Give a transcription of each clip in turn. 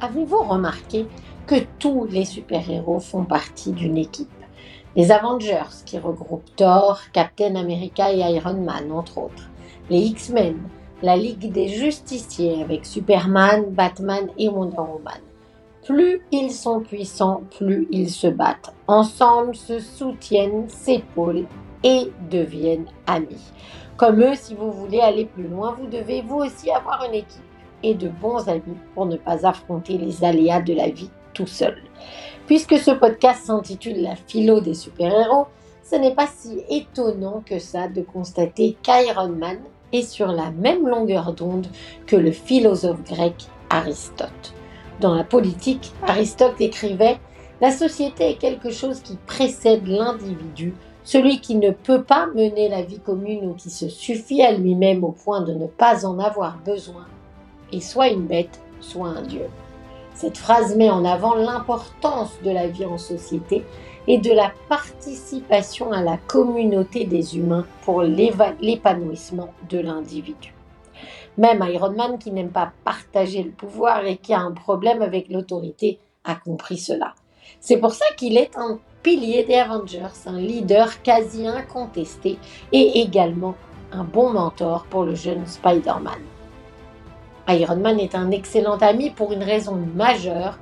Avez-vous remarqué que tous les super-héros font partie d'une équipe? Les Avengers, qui regroupent Thor, Captain America et Iron Man, entre autres. Les X-Men, la Ligue des Justiciers avec Superman, Batman et Wonder Woman. Plus ils sont puissants, plus ils se battent. Ensemble, se soutiennent, s'épaulent et deviennent amis. Comme eux, si vous voulez aller plus loin, vous devez vous aussi avoir une équipe et de bons amis pour ne pas affronter les aléas de la vie tout seul. Puisque ce podcast s'intitule La philo des super-héros, ce n'est pas si étonnant que ça de constater qu'Iron Man est sur la même longueur d'onde que le philosophe grec Aristote. Dans la politique, Aristote écrivait La société est quelque chose qui précède l'individu, celui qui ne peut pas mener la vie commune ou qui se suffit à lui-même au point de ne pas en avoir besoin et soit une bête, soit un dieu. Cette phrase met en avant l'importance de la vie en société et de la participation à la communauté des humains pour l'épanouissement de l'individu. Même Iron Man, qui n'aime pas partager le pouvoir et qui a un problème avec l'autorité, a compris cela. C'est pour ça qu'il est un pilier des Avengers, un leader quasi incontesté et également un bon mentor pour le jeune Spider-Man. Iron Man est un excellent ami pour une raison majeure.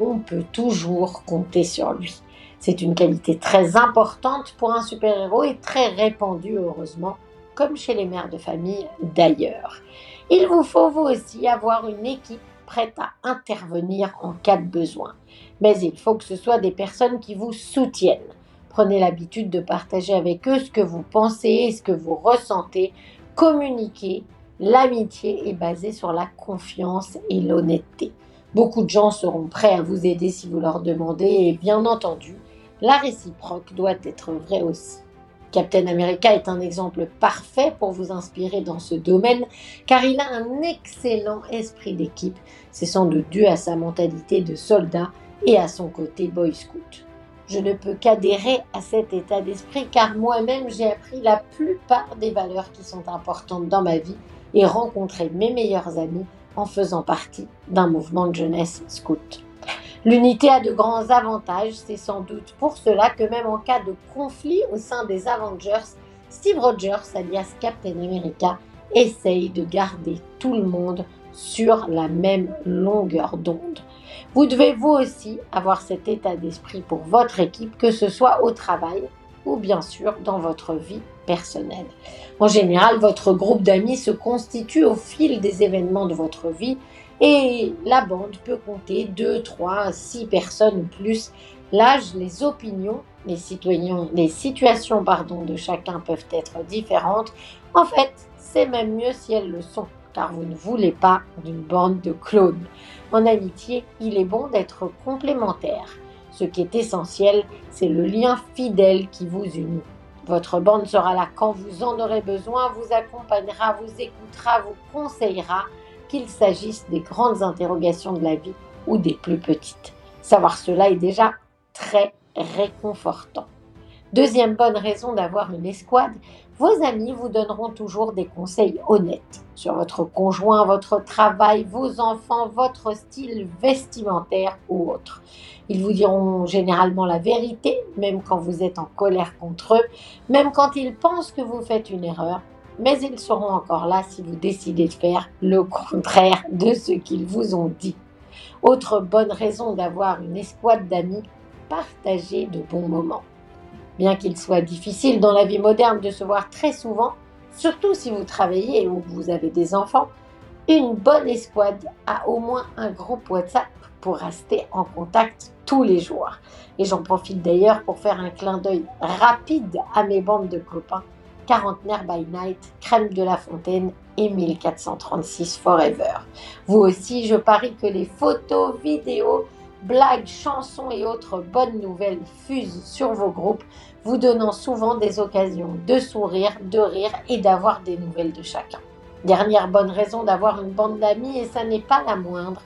On peut toujours compter sur lui. C'est une qualité très importante pour un super-héros et très répandue, heureusement, comme chez les mères de famille d'ailleurs. Il vous faut vous aussi avoir une équipe prête à intervenir en cas de besoin. Mais il faut que ce soit des personnes qui vous soutiennent. Prenez l'habitude de partager avec eux ce que vous pensez et ce que vous ressentez. Communiquez L'amitié est basée sur la confiance et l'honnêteté. Beaucoup de gens seront prêts à vous aider si vous leur demandez et bien entendu, la réciproque doit être vraie aussi. Captain America est un exemple parfait pour vous inspirer dans ce domaine car il a un excellent esprit d'équipe. C'est sans doute dû à sa mentalité de soldat et à son côté boy scout. Je ne peux qu'adhérer à cet état d'esprit car moi-même j'ai appris la plupart des valeurs qui sont importantes dans ma vie et rencontrer mes meilleurs amis en faisant partie d'un mouvement de jeunesse scout. L'unité a de grands avantages, c'est sans doute pour cela que même en cas de conflit au sein des Avengers, Steve Rogers, alias Captain America, essaye de garder tout le monde sur la même longueur d'onde. Vous devez vous aussi avoir cet état d'esprit pour votre équipe, que ce soit au travail ou bien sûr dans votre vie personnelle. En général, votre groupe d'amis se constitue au fil des événements de votre vie et la bande peut compter 2, 3, 6 personnes ou plus. L'âge, les opinions, les, citoyens, les situations pardon, de chacun peuvent être différentes. En fait, c'est même mieux si elles le sont, car vous ne voulez pas d'une bande de clones. En amitié, il est bon d'être complémentaire. Ce qui est essentiel, c'est le lien fidèle qui vous unit. Votre bande sera là quand vous en aurez besoin, vous accompagnera, vous écoutera, vous conseillera, qu'il s'agisse des grandes interrogations de la vie ou des plus petites. Savoir cela est déjà très réconfortant. Deuxième bonne raison d'avoir une escouade, vos amis vous donneront toujours des conseils honnêtes sur votre conjoint, votre travail, vos enfants, votre style vestimentaire ou autre. Ils vous diront généralement la vérité, même quand vous êtes en colère contre eux, même quand ils pensent que vous faites une erreur, mais ils seront encore là si vous décidez de faire le contraire de ce qu'ils vous ont dit. Autre bonne raison d'avoir une escouade d'amis, partager de bons moments. Bien qu'il soit difficile dans la vie moderne de se voir très souvent, surtout si vous travaillez ou vous avez des enfants, une bonne escouade a au moins un groupe WhatsApp pour rester en contact tous les jours. Et j'en profite d'ailleurs pour faire un clin d'œil rapide à mes bandes de copains Quarantenaire by Night, Crème de la Fontaine et 1436 Forever. Vous aussi, je parie que les photos, vidéos, blagues, chansons et autres bonnes nouvelles fusent sur vos groupes, vous donnant souvent des occasions de sourire, de rire et d'avoir des nouvelles de chacun. Dernière bonne raison d'avoir une bande d'amis, et ça n'est pas la moindre,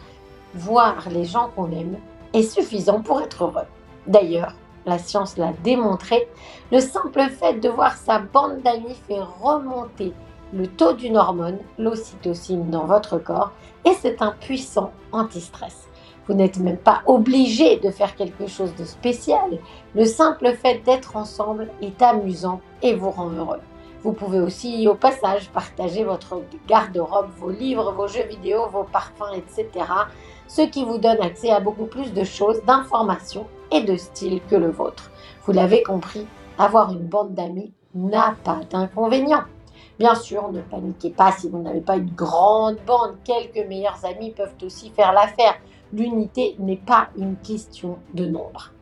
voir les gens qu'on aime est suffisant pour être heureux. D'ailleurs, la science l'a démontré, le simple fait de voir sa bande d'amis fait remonter le taux d'une hormone, l'ocytocine, dans votre corps et c'est un puissant anti-stress. Vous n'êtes même pas obligé de faire quelque chose de spécial. Le simple fait d'être ensemble est amusant et vous rend heureux. Vous pouvez aussi au passage partager votre garde-robe, vos livres, vos jeux vidéo, vos parfums, etc. Ce qui vous donne accès à beaucoup plus de choses, d'informations et de styles que le vôtre. Vous l'avez compris, avoir une bande d'amis n'a pas d'inconvénient. Bien sûr, ne paniquez pas si vous n'avez pas une grande bande. Quelques meilleurs amis peuvent aussi faire l'affaire. L'unité n'est pas une question de nombre.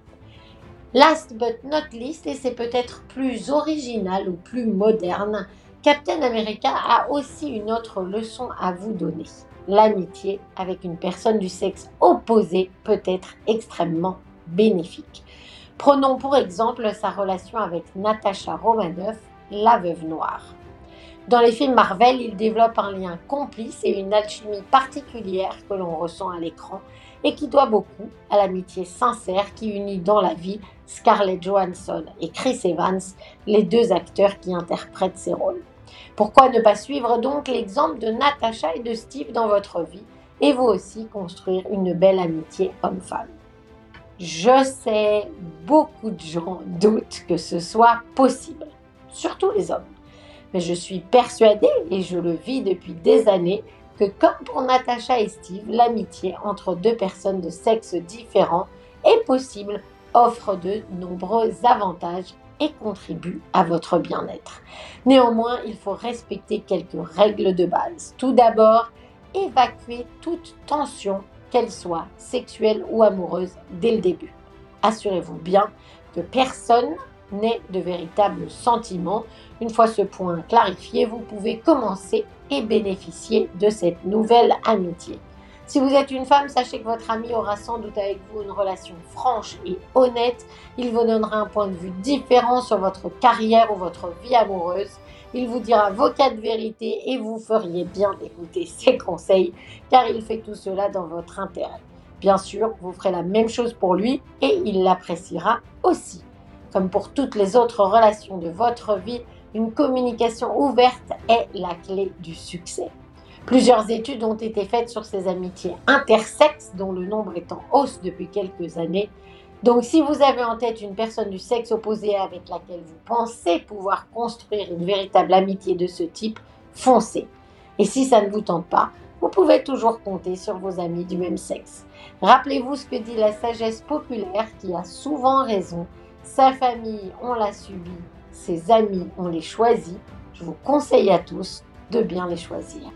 Last but not least, et c'est peut-être plus original ou plus moderne, Captain America a aussi une autre leçon à vous donner. L'amitié avec une personne du sexe opposé peut être extrêmement bénéfique. Prenons pour exemple sa relation avec Natasha Romanoff, la veuve noire. Dans les films Marvel, il développe un lien complice et une alchimie particulière que l'on ressent à l'écran et qui doit beaucoup à l'amitié sincère qui unit dans la vie Scarlett Johansson et Chris Evans, les deux acteurs qui interprètent ces rôles. Pourquoi ne pas suivre donc l'exemple de Natasha et de Steve dans votre vie et vous aussi construire une belle amitié homme-femme? Je sais, beaucoup de gens doutent que ce soit possible, surtout les hommes. Mais je suis persuadée, et je le vis depuis des années, que comme pour Natacha et Steve, l'amitié entre deux personnes de sexe différent est possible, offre de nombreux avantages et contribue à votre bien-être. Néanmoins, il faut respecter quelques règles de base. Tout d'abord, évacuer toute tension, qu'elle soit sexuelle ou amoureuse, dès le début. Assurez-vous bien que personne n'ait de véritables sentiments. Une fois ce point clarifié, vous pouvez commencer et bénéficier de cette nouvelle amitié. Si vous êtes une femme, sachez que votre ami aura sans doute avec vous une relation franche et honnête. Il vous donnera un point de vue différent sur votre carrière ou votre vie amoureuse. Il vous dira vos quatre vérités et vous feriez bien d'écouter ses conseils car il fait tout cela dans votre intérêt. Bien sûr, vous ferez la même chose pour lui et il l'appréciera aussi. Comme pour toutes les autres relations de votre vie, une communication ouverte est la clé du succès. Plusieurs études ont été faites sur ces amitiés intersexes, dont le nombre est en hausse depuis quelques années. Donc si vous avez en tête une personne du sexe opposé avec laquelle vous pensez pouvoir construire une véritable amitié de ce type, foncez. Et si ça ne vous tente pas, vous pouvez toujours compter sur vos amis du même sexe. Rappelez-vous ce que dit la sagesse populaire qui a souvent raison. Sa famille, on l'a subi, ses amis, on les choisit. Je vous conseille à tous de bien les choisir.